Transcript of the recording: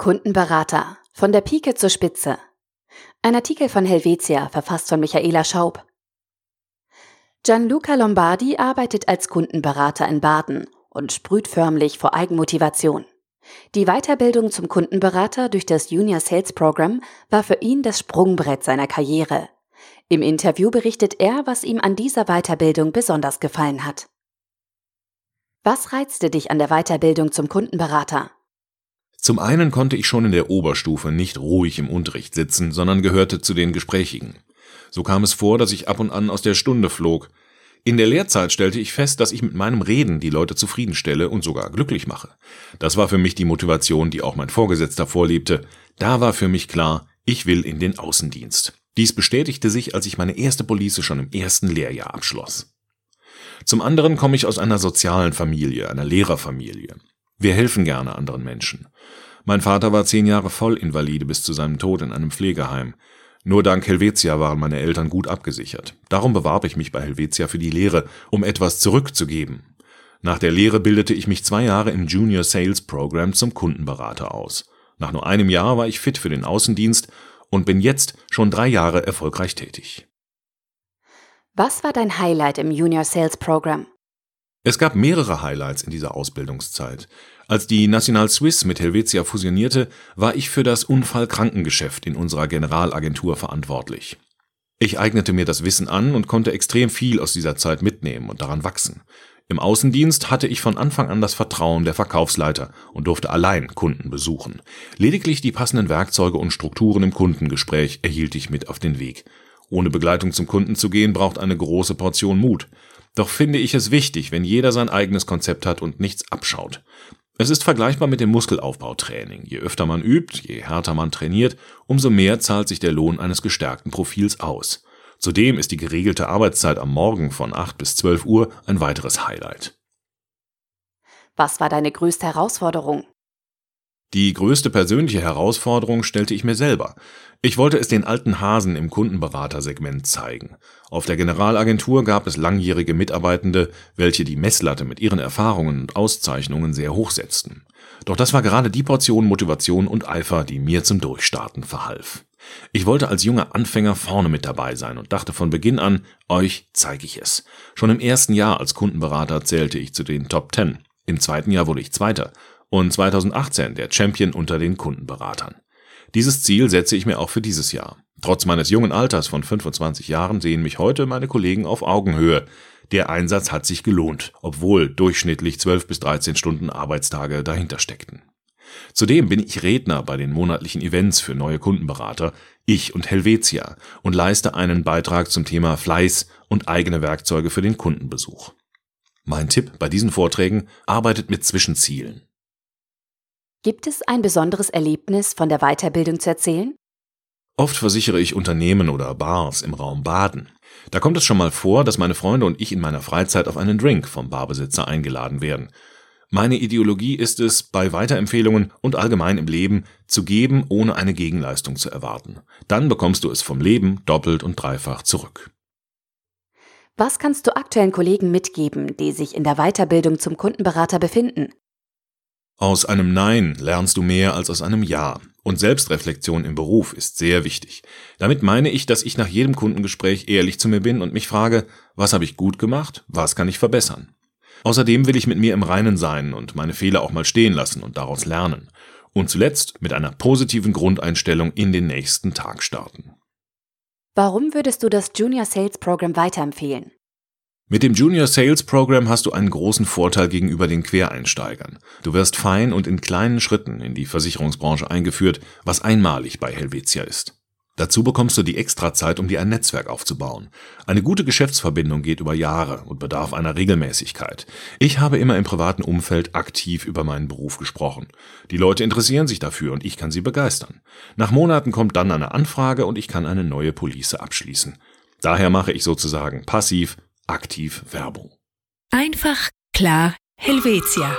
Kundenberater von der Pike zur Spitze. Ein Artikel von Helvetia, verfasst von Michaela Schaub. Gianluca Lombardi arbeitet als Kundenberater in Baden und sprüht förmlich vor Eigenmotivation. Die Weiterbildung zum Kundenberater durch das Junior Sales Program war für ihn das Sprungbrett seiner Karriere. Im Interview berichtet er, was ihm an dieser Weiterbildung besonders gefallen hat. Was reizte dich an der Weiterbildung zum Kundenberater? Zum einen konnte ich schon in der Oberstufe nicht ruhig im Unterricht sitzen, sondern gehörte zu den Gesprächigen. So kam es vor, dass ich ab und an aus der Stunde flog. In der Lehrzeit stellte ich fest, dass ich mit meinem Reden die Leute zufriedenstelle und sogar glücklich mache. Das war für mich die Motivation, die auch mein Vorgesetzter vorlebte. Da war für mich klar, ich will in den Außendienst. Dies bestätigte sich, als ich meine erste Police schon im ersten Lehrjahr abschloss. Zum anderen komme ich aus einer sozialen Familie, einer Lehrerfamilie. Wir helfen gerne anderen Menschen. Mein Vater war zehn Jahre Vollinvalide bis zu seinem Tod in einem Pflegeheim. Nur dank Helvetia waren meine Eltern gut abgesichert. Darum bewarb ich mich bei Helvetia für die Lehre, um etwas zurückzugeben. Nach der Lehre bildete ich mich zwei Jahre im Junior Sales Program zum Kundenberater aus. Nach nur einem Jahr war ich fit für den Außendienst und bin jetzt schon drei Jahre erfolgreich tätig. Was war dein Highlight im Junior Sales Program? Es gab mehrere Highlights in dieser Ausbildungszeit. Als die National Swiss mit Helvetia fusionierte, war ich für das Unfallkrankengeschäft in unserer Generalagentur verantwortlich. Ich eignete mir das Wissen an und konnte extrem viel aus dieser Zeit mitnehmen und daran wachsen. Im Außendienst hatte ich von Anfang an das Vertrauen der Verkaufsleiter und durfte allein Kunden besuchen. Lediglich die passenden Werkzeuge und Strukturen im Kundengespräch erhielt ich mit auf den Weg. Ohne Begleitung zum Kunden zu gehen, braucht eine große Portion Mut. Doch finde ich es wichtig, wenn jeder sein eigenes Konzept hat und nichts abschaut. Es ist vergleichbar mit dem Muskelaufbautraining. Je öfter man übt, je härter man trainiert, umso mehr zahlt sich der Lohn eines gestärkten Profils aus. Zudem ist die geregelte Arbeitszeit am Morgen von 8 bis 12 Uhr ein weiteres Highlight. Was war deine größte Herausforderung? Die größte persönliche Herausforderung stellte ich mir selber. Ich wollte es den alten Hasen im Kundenberatersegment zeigen. Auf der Generalagentur gab es langjährige Mitarbeitende, welche die Messlatte mit ihren Erfahrungen und Auszeichnungen sehr hoch setzten. Doch das war gerade die Portion Motivation und Eifer, die mir zum Durchstarten verhalf. Ich wollte als junger Anfänger vorne mit dabei sein und dachte von Beginn an, euch zeige ich es. Schon im ersten Jahr als Kundenberater zählte ich zu den Top Ten. Im zweiten Jahr wurde ich Zweiter und 2018 der Champion unter den Kundenberatern. Dieses Ziel setze ich mir auch für dieses Jahr. Trotz meines jungen Alters von 25 Jahren sehen mich heute meine Kollegen auf Augenhöhe. Der Einsatz hat sich gelohnt, obwohl durchschnittlich 12 bis 13 Stunden Arbeitstage dahinter steckten. Zudem bin ich Redner bei den monatlichen Events für neue Kundenberater, ich und Helvetia, und leiste einen Beitrag zum Thema Fleiß und eigene Werkzeuge für den Kundenbesuch. Mein Tipp bei diesen Vorträgen arbeitet mit Zwischenzielen. Gibt es ein besonderes Erlebnis von der Weiterbildung zu erzählen? Oft versichere ich Unternehmen oder Bars im Raum Baden. Da kommt es schon mal vor, dass meine Freunde und ich in meiner Freizeit auf einen Drink vom Barbesitzer eingeladen werden. Meine Ideologie ist es, bei Weiterempfehlungen und allgemein im Leben zu geben, ohne eine Gegenleistung zu erwarten. Dann bekommst du es vom Leben doppelt und dreifach zurück. Was kannst du aktuellen Kollegen mitgeben, die sich in der Weiterbildung zum Kundenberater befinden? Aus einem Nein lernst du mehr als aus einem Ja. Und Selbstreflexion im Beruf ist sehr wichtig. Damit meine ich, dass ich nach jedem Kundengespräch ehrlich zu mir bin und mich frage, was habe ich gut gemacht, was kann ich verbessern. Außerdem will ich mit mir im Reinen sein und meine Fehler auch mal stehen lassen und daraus lernen. Und zuletzt mit einer positiven Grundeinstellung in den nächsten Tag starten. Warum würdest du das Junior Sales Program weiterempfehlen? Mit dem Junior Sales Program hast du einen großen Vorteil gegenüber den Quereinsteigern. Du wirst fein und in kleinen Schritten in die Versicherungsbranche eingeführt, was einmalig bei Helvetia ist. Dazu bekommst du die Extrazeit, um dir ein Netzwerk aufzubauen. Eine gute Geschäftsverbindung geht über Jahre und bedarf einer Regelmäßigkeit. Ich habe immer im privaten Umfeld aktiv über meinen Beruf gesprochen. Die Leute interessieren sich dafür und ich kann sie begeistern. Nach Monaten kommt dann eine Anfrage und ich kann eine neue Police abschließen. Daher mache ich sozusagen passiv aktiv Werbung. Einfach, klar, Helvetia.